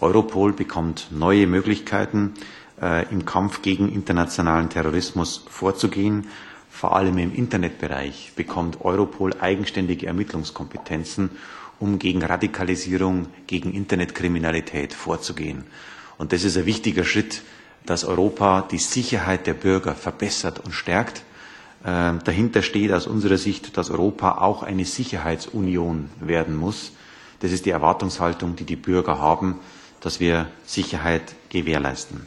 Europol bekommt neue Möglichkeiten, äh, im Kampf gegen internationalen Terrorismus vorzugehen. Vor allem im Internetbereich bekommt Europol eigenständige Ermittlungskompetenzen, um gegen Radikalisierung, gegen Internetkriminalität vorzugehen. Und das ist ein wichtiger Schritt, dass Europa die Sicherheit der Bürger verbessert und stärkt. Äh, dahinter steht aus unserer Sicht, dass Europa auch eine Sicherheitsunion werden muss. Das ist die Erwartungshaltung, die die Bürger haben, dass wir Sicherheit gewährleisten.